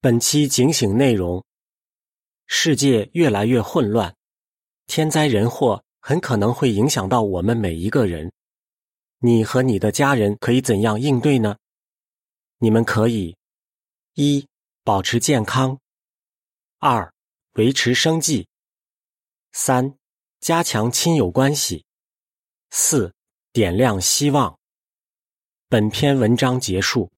本期警醒内容。世界越来越混乱天灾人祸很可能会影响到我们每一个人。你和你的家人可以怎样应对呢？你们可以一保持健康二维持生计三加强亲友关系四点亮希望。本篇文章结束。